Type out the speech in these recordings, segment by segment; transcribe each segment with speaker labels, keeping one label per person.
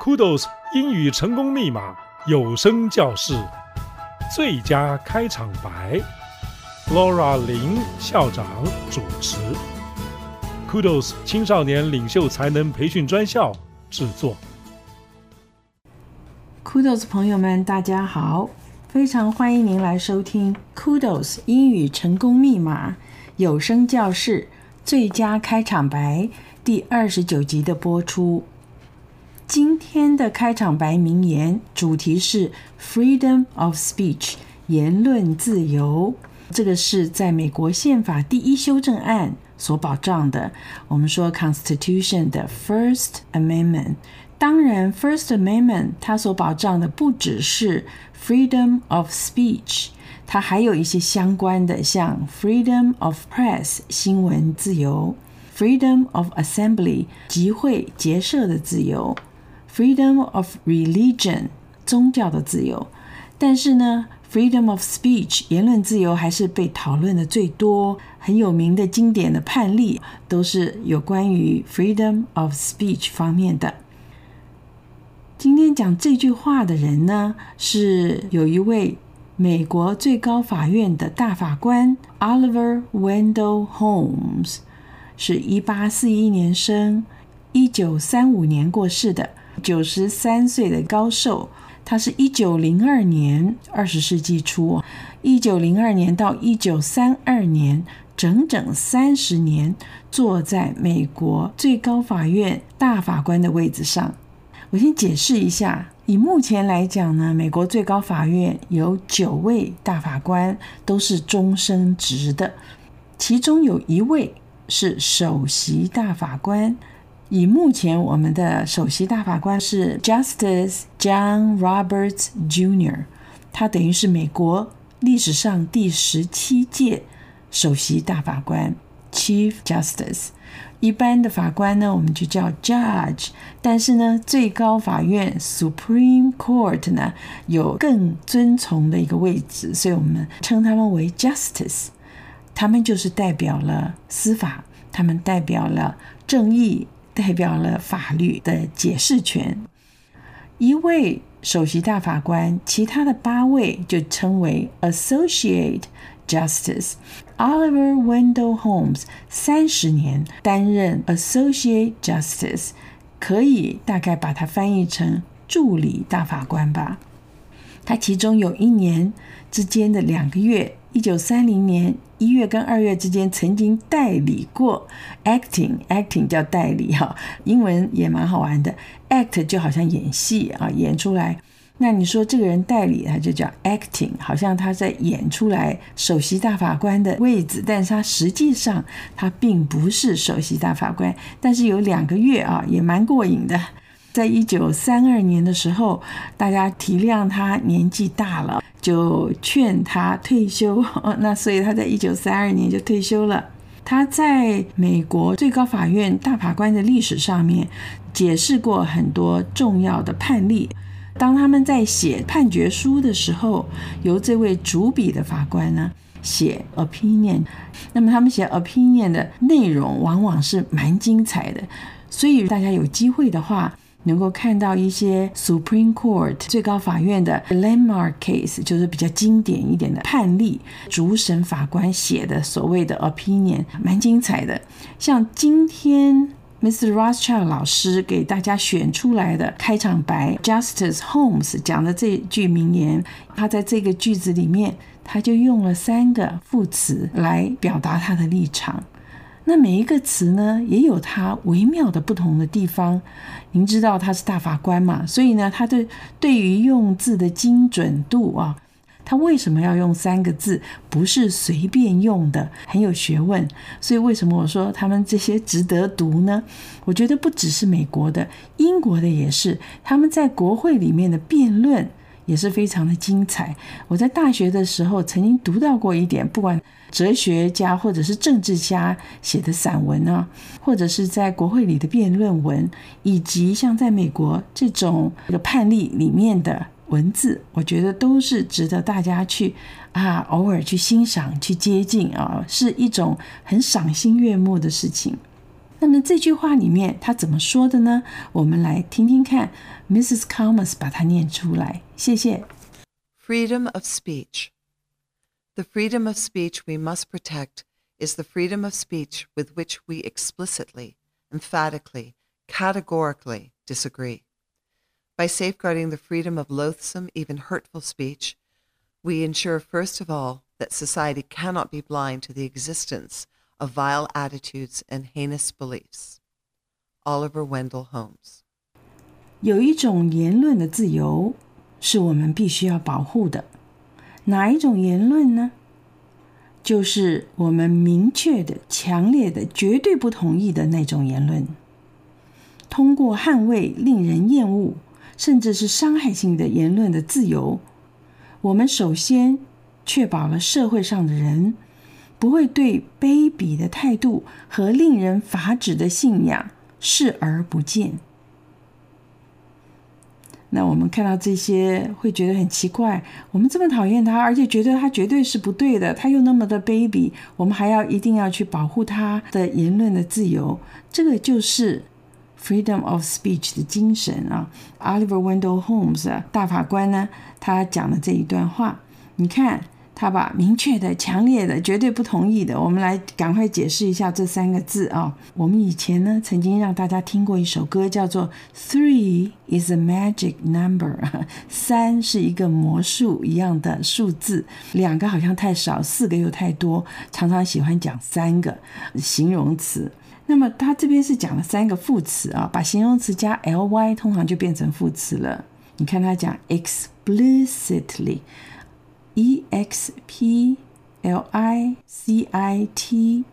Speaker 1: Kudos 英语成功密码有声教室最佳开场白，Laura 林校长主持，Kudos 青少年领袖才能培训专校制作。
Speaker 2: Kudos 朋友们，大家好，非常欢迎您来收听 Kudos 英语成功密码有声教室最佳开场白第二十九集的播出。今天的开场白名言主题是 “Freedom of Speech”，言论自由。这个是在美国宪法第一修正案所保障的。我们说 Constitution 的 First Amendment。当然，First Amendment 它所保障的不只是 Freedom of Speech，它还有一些相关的，像 Freedom of Press 新闻自由，Freedom of Assembly 集会结社的自由。Freedom of religion，宗教的自由，但是呢，Freedom of speech，言论自由还是被讨论的最多。很有名的经典的判例都是有关于 Freedom of speech 方面的。今天讲这句话的人呢，是有一位美国最高法院的大法官 Oliver Wendell Holmes，是一八四一年生，一九三五年过世的。九十三岁的高寿，他是一九零二年二十世纪初，一九零二年到一九三二年，整整三十年坐在美国最高法院大法官的位置上。我先解释一下，以目前来讲呢，美国最高法院有九位大法官都是终身职的，其中有一位是首席大法官。以目前我们的首席大法官是 Justice John Roberts Jr.，他等于是美国历史上第十七届首席大法官 Chief Justice。一般的法官呢，我们就叫 Judge，但是呢，最高法院 Supreme Court 呢，有更尊崇的一个位置，所以我们称他们为 Justice。他们就是代表了司法，他们代表了正义。代表了法律的解释权。一位首席大法官，其他的八位就称为 Associate Justice。Oliver Wendell Holmes 三十年担任 Associate Justice，可以大概把它翻译成助理大法官吧。他其中有一年之间的两个月。一九三零年一月跟二月之间，曾经代理过 acting，acting 叫代理哈，英文也蛮好玩的，act 就好像演戏啊，演出来。那你说这个人代理，他就叫 acting，好像他在演出来首席大法官的位置，但是他实际上他并不是首席大法官，但是有两个月啊，也蛮过瘾的。在一九三二年的时候，大家体谅他年纪大了，就劝他退休。那所以他在一九三二年就退休了。他在美国最高法院大法官的历史上面解释过很多重要的判例。当他们在写判决书的时候，由这位主笔的法官呢写 opinion，那么他们写 opinion 的内容往往是蛮精彩的。所以大家有机会的话，能够看到一些 Supreme Court 最高法院的 landmark case，就是比较经典一点的判例，主审法官写的所谓的 opinion，蛮精彩的。像今天 Mr. Rothschild 老师给大家选出来的开场白，Justice Holmes 讲的这句名言，他在这个句子里面，他就用了三个副词来表达他的立场。那每一个词呢，也有它微妙的不同的地方。您知道他是大法官嘛？所以呢，他对对于用字的精准度啊，他为什么要用三个字？不是随便用的，很有学问。所以为什么我说他们这些值得读呢？我觉得不只是美国的，英国的也是，他们在国会里面的辩论也是非常的精彩。我在大学的时候曾经读到过一点，不管。哲学家或者是政治家写的散文啊，或者是在国会里的辩论文，以及像在美国这种这个判例里面的文字，我觉得都是值得大家去啊偶尔去欣赏、去接近啊，是一种很赏心悦目的事情。那么这句话里面他怎么说的呢？我们来听听看，Mrs. Calmus 把它念出来。谢谢。
Speaker 3: Freedom of speech. The freedom of speech we must protect is the freedom of speech with which we explicitly, emphatically, categorically disagree. By safeguarding the freedom of loathsome, even hurtful speech, we ensure, first of all, that society cannot be blind to the existence of vile attitudes and heinous beliefs. Oliver Wendell Holmes。
Speaker 2: 有一种言论的自由是我们必须要保护的，哪一种言论呢？就是我们明确的、强烈的、绝对不同意的那种言论。通过捍卫令人厌恶，甚至是伤害性的言论的自由，我们首先确保了社会上的人不会对卑鄙的态度和令人发指的信仰视而不见。那我们看到这些会觉得很奇怪，我们这么讨厌他，而且觉得他绝对是不对的，他又那么的卑鄙，我们还要一定要去保护他的言论的自由，这个就是。Freedom of speech 的精神啊，Oliver Wendell Holmes，大法官呢，他讲的这一段话，你看他把明确的、强烈的、绝对不同意的，我们来赶快解释一下这三个字啊。我们以前呢，曾经让大家听过一首歌，叫做 Three is a magic number，三是一个魔术一样的数字，两个好像太少，四个又太多，常常喜欢讲三个形容词。那么他这边是讲了三个副词啊，把形容词加 ly，通常就变成副词了。你看他讲 explicitly explicitly，e x p l i c i t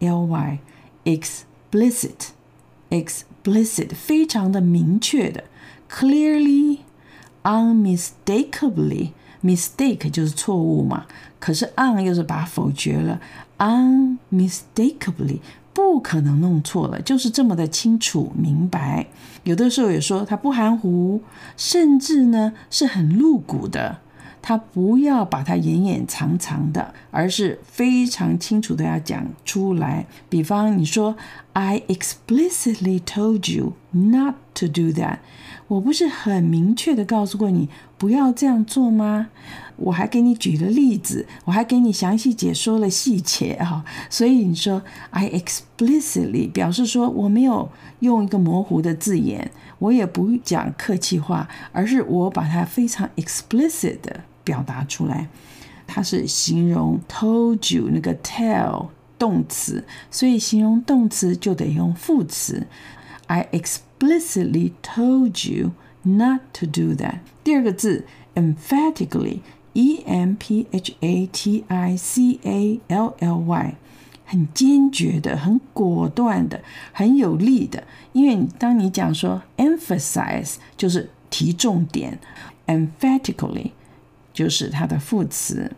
Speaker 2: l y，explicit，explicit，非常的明确的，clearly，unmistakably，mistake 就是错误嘛，可是 un 又是把它否决了，unmistakably。不可能弄错了，就是这么的清楚明白。有的时候也说他不含糊，甚至呢是很露骨的。 他不要把它掩掩藏藏的，而是非常清楚的要讲出来。比方你说，I explicitly told you not to do that。我不是很明确的告诉过你不要这样做吗？我还给你举了例子，我还给你详细解说了细节啊。所以你说，I explicitly 表示说我没有用一个模糊的字眼，我也不讲客气话，而是我把它非常 explicit 的表达出来。它是形容 told you 那个 tell 动词，所以形容动词就得用副词。I explicitly told you not to do that。第二个字 emphatically，e m p h a t i c a l l y，很坚决的、很果断的、很有力的。因为当你讲说 emphasize，就是提重点，emphatically 就是它的副词。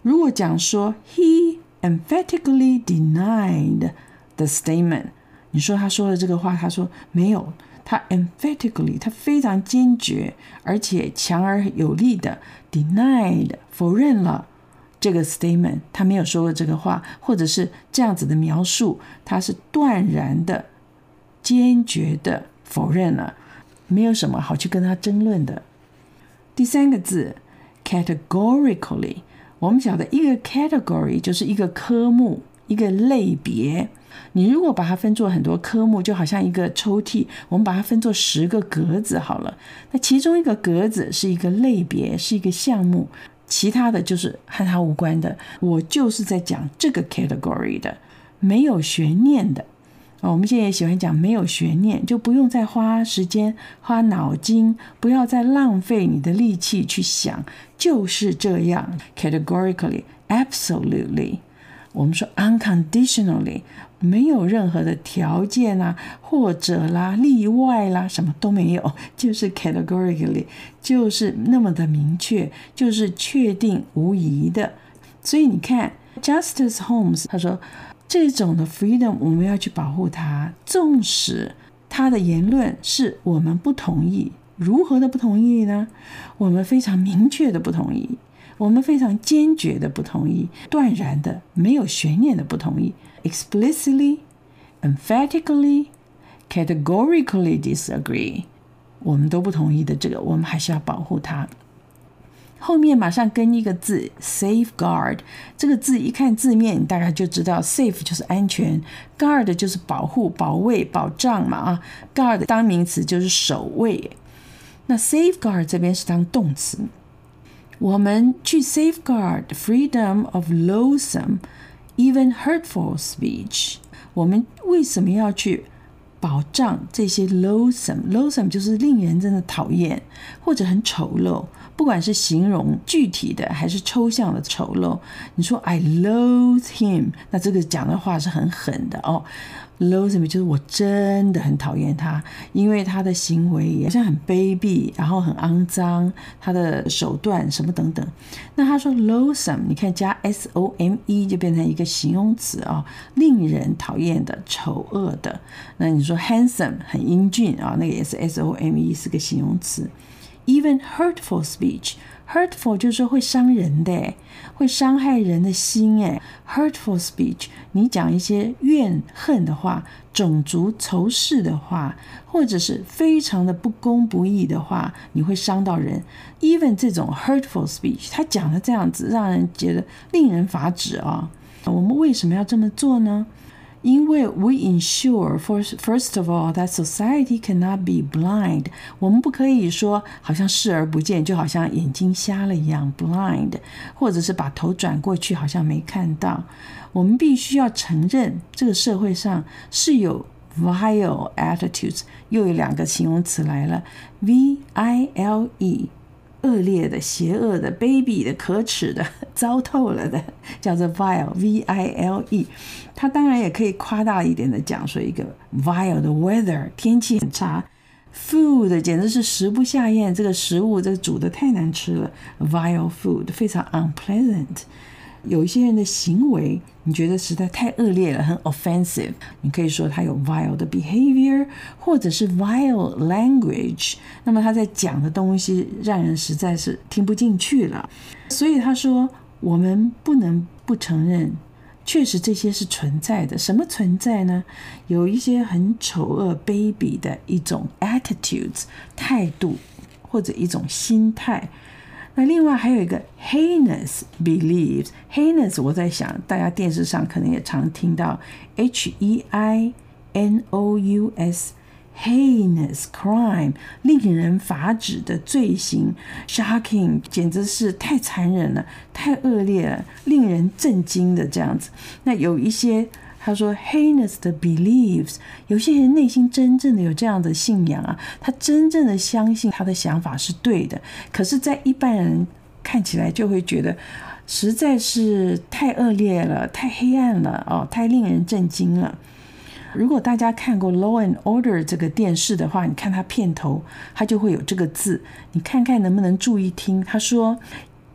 Speaker 2: 如果讲说 he emphatically denied the statement。你说他说的这个话，他说没有，他 emphatically，他非常坚决，而且强而有力的 denied 否认了这个 statement，他没有说过这个话，或者是这样子的描述，他是断然的、坚决的否认了，没有什么好去跟他争论的。第三个字 categorically，我们晓得一个 category 就是一个科目，一个类别。你如果把它分作很多科目，就好像一个抽屉，我们把它分作十个格子好了。那其中一个格子是一个类别，是一个项目，其他的就是和它无关的。我就是在讲这个 category 的，没有悬念的。我们现在也喜欢讲没有悬念，就不用再花时间、花脑筋，不要再浪费你的力气去想，就是这样。categorically, absolutely，我们说 unconditionally。没有任何的条件啊，或者啦、例外啦，什么都没有，就是 categorically，就是那么的明确，就是确定无疑的。所以你看，Justice Holmes 他说，这种的 freedom 我们要去保护它，纵使他的言论是我们不同意，如何的不同意呢？我们非常明确的不同意，我们非常坚决的不同意，断然的没有悬念的不同意。explicitly, emphatically, categorically disagree。我们都不同意的这个，我们还是要保护它。后面马上跟一个字 safeguard，这个字一看字面，大概就知道 safe 就是安全，guard 就是保护、保卫、保障嘛啊，guard 当名词就是守卫。那 safeguard 这边是当动词，我们去 safeguard freedom of loathsome, even hurtful speech。我们为什么要去保障这些 loathsome？loathsome 就是令人真的讨厌或者很丑陋。不管是形容具体的还是抽象的丑陋，你说 I loathe him，那这个讲的话是很狠的哦。Loathe him 就是我真的很讨厌他，因为他的行为好像很卑鄙，然后很肮脏，他的手段什么等等。那他说 loathsome，你看加 s o m e 就变成一个形容词啊、令人讨厌的、丑恶的。那你说 handsome 很英俊啊、那个也是 s o m e 是个形容词。Even hurtful speech, hurtful 就是会伤人的，会伤害人的心。哎，hurtful speech，你讲一些怨恨的话、种族仇视的话，或者是非常的不公不义的话，你会伤到人。Even 这种 hurtful speech，他讲的这样子，让人觉得令人发指啊。我们为什么要这么做呢？因为 we ensure first first of all that society cannot be blind，我们不可以说好像视而不见，就好像眼睛瞎了一样 blind，或者是把头转过去，好像没看到。我们必须要承认这个社会上是有 vile attitudes，又有两个形容词来了，v i l e。恶劣的、邪恶的、卑鄙的、可耻的、糟透了的，叫做 vile，v-i-l-e。它当然也可以夸大一点的讲说一个 vile 的 weather，天气很差，food 简直是食不下咽，这个食物这煮的太难吃了，vile food 非常 unpleasant。有一些人的行为，你觉得实在太恶劣了，很 offensive。你可以说他有 vile 的 behavior，或者是 vile language。那么他在讲的东西让人实在是听不进去了。所以他说，我们不能不承认，确实这些是存在的。什么存在呢？有一些很丑恶、卑鄙的一种 attitudes 态度，或者一种心态。那另外还有一个 heinous beliefs，heinous 我在想，大家电视上可能也常听到 h e i n o u s heinous crime，令人发指的罪行，shocking 简直是太残忍了，太恶劣了，令人震惊的这样子。那有一些。他说：“heinous 的 beliefs，有些人内心真正的有这样的信仰啊，他真正的相信他的想法是对的。可是，在一般人看起来就会觉得实在是太恶劣了，太黑暗了哦，太令人震惊了。如果大家看过《Law and Order》这个电视的话，你看它片头，它就会有这个字，你看看能不能注意听。他说，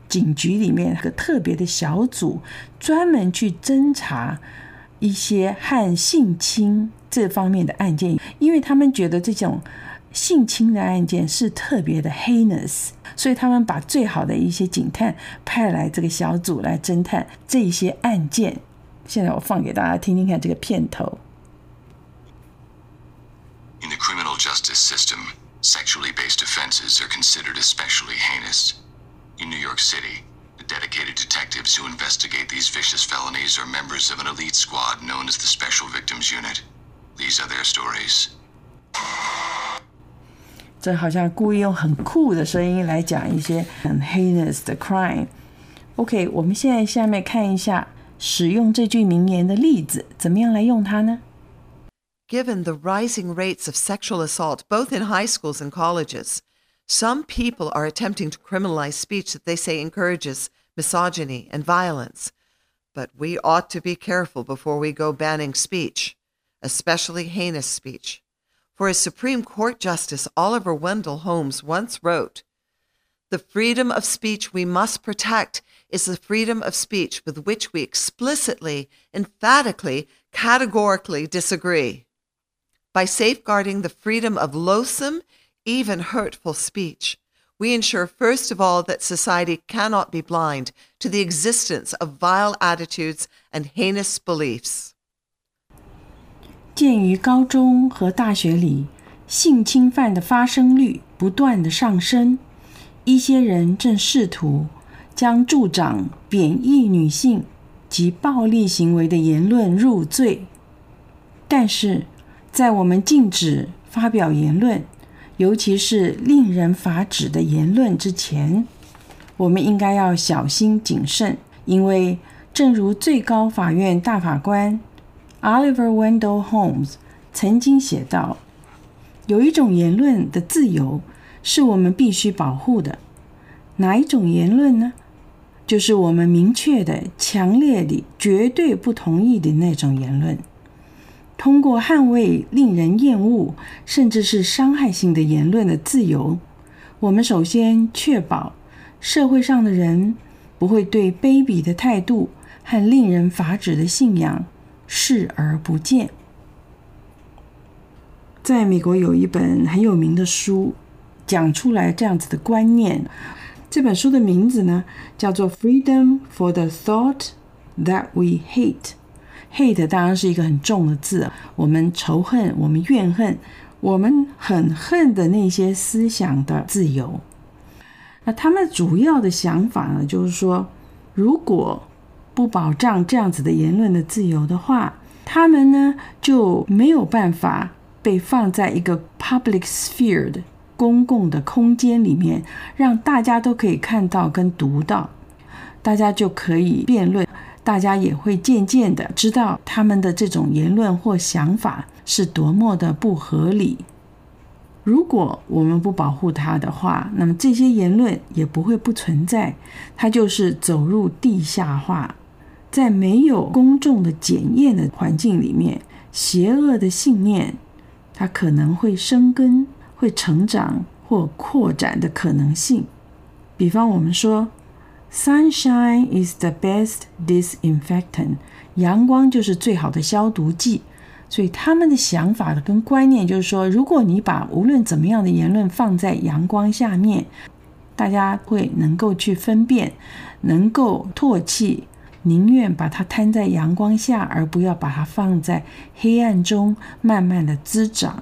Speaker 2: 警局里面有个特别的小组，专门去侦查。”一些和性侵这方面的案件，因为他们觉得这种性侵的案件是特别的 heinous，所以他们把最好的一些警探派来这个小组来侦探这些案件。现在我放给大家听听看这个片头。
Speaker 4: In the criminal justice system, sexually based offenses are considered especially heinous. In New York City. Dedicated detectives who investigate these vicious felonies are members of an elite squad known as the Special Victims Unit. These are their stories.
Speaker 2: 这好像故意用很酷的声音来讲一些很 heinous 的 crime。OK，我们现在下面看一下使用这句名言的例子，怎么样来用它呢？
Speaker 3: Given the rising rates of sexual assault both in high schools and colleges, some people are attempting to criminalize speech that they say encourages misogyny, and violence. But we ought to be careful before we go banning speech, especially heinous speech. For as Supreme Court Justice Oliver Wendell Holmes once wrote, the freedom of speech we must protect is the freedom of speech with which we explicitly, emphatically, categorically disagree. By safeguarding the freedom of loathsome, even hurtful speech, we ensure, first of all, that society cannot be blind to the existence of vile attitudes and heinous beliefs.
Speaker 2: 鉴于高中和大学里性侵犯的发生率不断的上升，一些人正试图将助长贬抑女性及暴力行为的言论入罪。但是，在我们禁止发表言论， 尤其是令人发指的言论之前，我们应该要小心谨慎，因为正如最高法院大法官 Oliver Wendell Holmes 曾经写道：“有一种言论的自由是我们必须保护的，哪一种言论呢？就是我们明确的、强烈的、绝对不同意的那种言论。”通过捍卫令人厌恶甚至是伤害性的言论的自由，我们首先确保社会上的人不会对卑鄙的态度和令人发指的信仰视而不见。在美国有一本很有名的书，讲出来这样子的观念。这本书的名字呢，叫做《Freedom for the Thought That We Hate》。Hate 当然是一个很重的字，我们仇恨，我们怨恨，我们很恨的那些思想的自由。那他们主要的想法呢，就是说，如果不保障这样子的言论的自由的话，他们呢就没有办法被放在一个 public sphere 的公共的空间里面，让大家都可以看到跟读到，大家就可以辩论。大家也会渐渐的知道他们的这种言论或想法是多么的不合理。如果我们不保护它的话，那么这些言论也不会不存在，它就是走入地下化，在没有公众的检验的环境里面，邪恶的信念它可能会生根、会成长或扩展的可能性。比方我们说。Sunshine is the best disinfectant。阳光就是最好的消毒剂。所以他们的想法跟观念就是说，如果你把无论怎么样的言论放在阳光下面，大家会能够去分辨，能够唾弃，宁愿把它摊在阳光下，而不要把它放在黑暗中慢慢的滋长。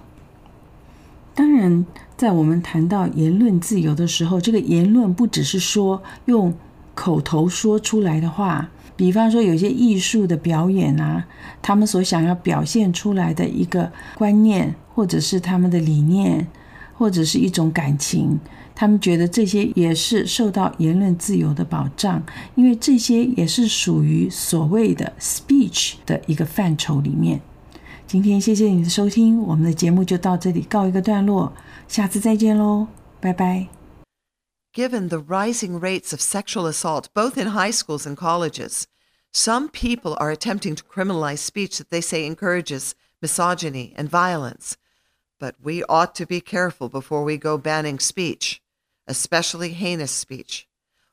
Speaker 2: 当然，在我们谈到言论自由的时候，这个言论不只是说用。口头说出来的话，比方说有些艺术的表演啊，他们所想要表现出来的一个观念，或者是他们的理念，或者是一种感情，他们觉得这些也是受到言论自由的保障，因为这些也是属于所谓的 speech 的一个范畴里面。今天谢谢你的收听，我们的节目就到这里告一个段落，下次再见喽，拜拜。
Speaker 3: Given the rising rates of sexual assault, both in high schools and colleges, some people are attempting to criminalize speech that they say encourages misogyny and violence. But we ought to be careful before we go banning speech, especially heinous speech.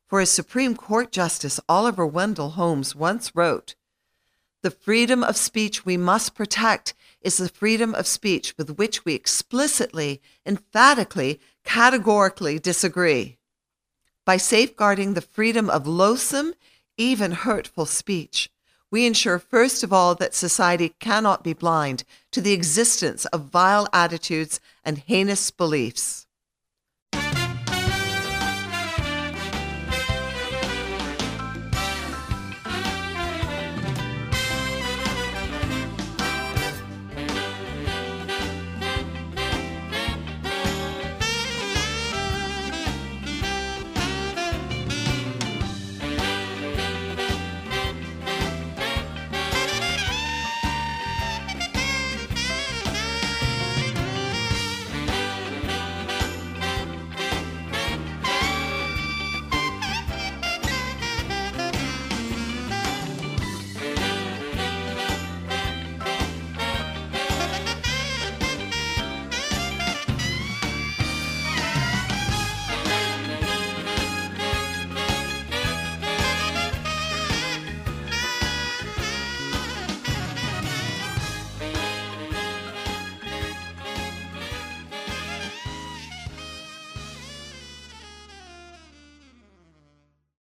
Speaker 3: For as Supreme Court Justice Oliver Wendell Holmes once wrote, the freedom of speech we must protect is the freedom of speech with which we explicitly, emphatically, categorically disagree. By safeguarding the freedom of loathsome, even hurtful speech, we ensure, first of all, that society cannot be blind to the existence of vile attitudes and heinous beliefs.